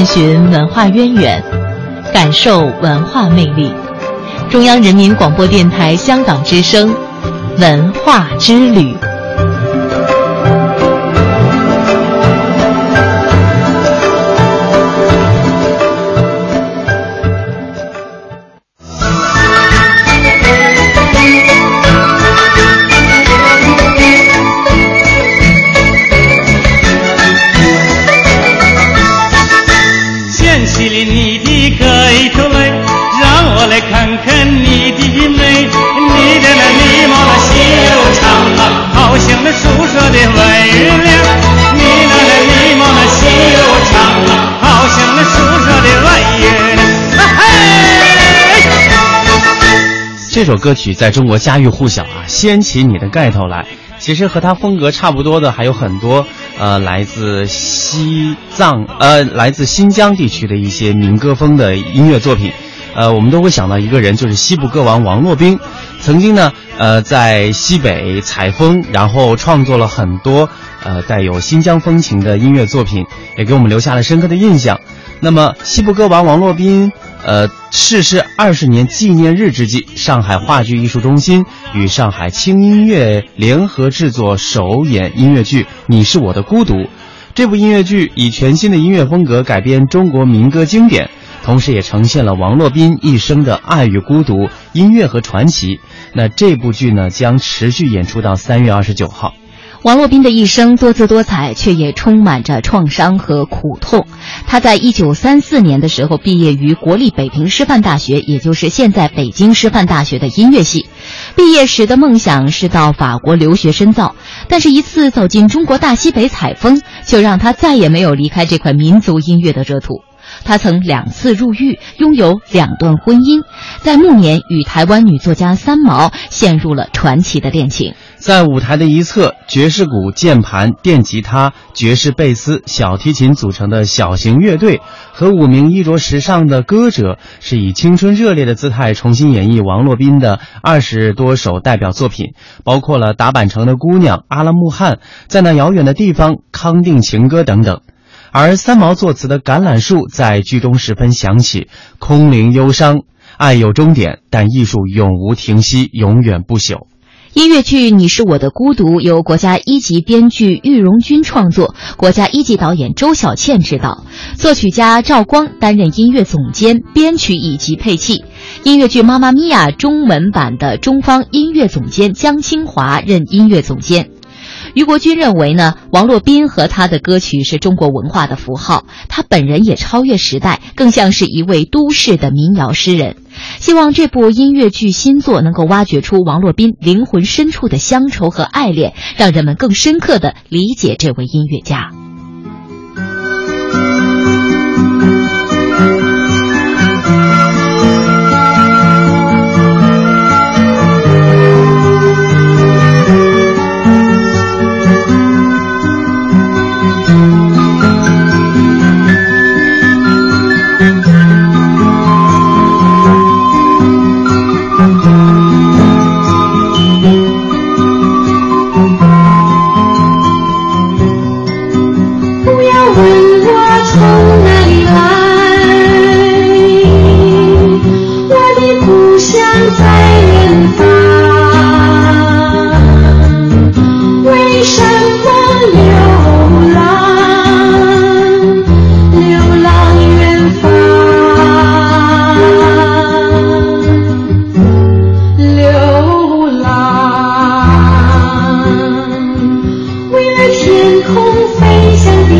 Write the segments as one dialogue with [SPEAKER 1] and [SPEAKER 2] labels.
[SPEAKER 1] 探寻文化渊源，感受文化魅力。中央人民广播电台香港之声，文化之旅。
[SPEAKER 2] 这首歌曲在中国家喻户晓啊，掀起你的盖头来。其实和它风格差不多的还有很多，呃，来自西藏，呃，来自新疆地区的一些民歌风的音乐作品。呃，我们都会想到一个人，就是西部歌王王洛宾。曾经呢，呃，在西北采风，然后创作了很多呃带有新疆风情的音乐作品，也给我们留下了深刻的印象。那么，西部歌王王洛宾。呃，逝世二十年纪念日之际，上海话剧艺术中心与上海轻音乐联合制作首演音乐剧《你是我的孤独》。这部音乐剧以全新的音乐风格改编中国民歌经典，同时也呈现了王洛宾一生的爱与孤独、音乐和传奇。那这部剧呢，将持续演出到三月二十九号。
[SPEAKER 1] 王洛宾的一生多姿多彩，却也充满着创伤和苦痛。他在一九三四年的时候毕业于国立北平师范大学，也就是现在北京师范大学的音乐系。毕业时的梦想是到法国留学深造，但是一次走进中国大西北采风，就让他再也没有离开这块民族音乐的热土。他曾两次入狱，拥有两段婚姻，在暮年与台湾女作家三毛陷入了传奇的恋情。
[SPEAKER 2] 在舞台的一侧，爵士鼓、键盘、电吉他、爵士贝斯、小提琴组成的小型乐队和五名衣着时尚的歌者，是以青春热烈的姿态重新演绎王洛宾的二十多首代表作品，包括了《打板城的姑娘》《阿拉木汗》《在那遥远的地方》《康定情歌》等等。而三毛作词的《橄榄树》在剧中十分响起，空灵忧伤，爱有终点，但艺术永无停息，永远不朽。
[SPEAKER 1] 音乐剧《你是我的孤独》由国家一级编剧玉荣军创作，国家一级导演周小倩执导，作曲家赵光担任音乐总监、编曲以及配器。音乐剧《妈妈咪呀》中文版的中方音乐总监江清华任音乐总监。于国军认为呢，王洛宾和他的歌曲是中国文化的符号，他本人也超越时代，更像是一位都市的民谣诗人。希望这部音乐剧新作能够挖掘出王洛宾灵魂深处的乡愁和爱恋，让人们更深刻的理解这位音乐家。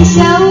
[SPEAKER 3] 小。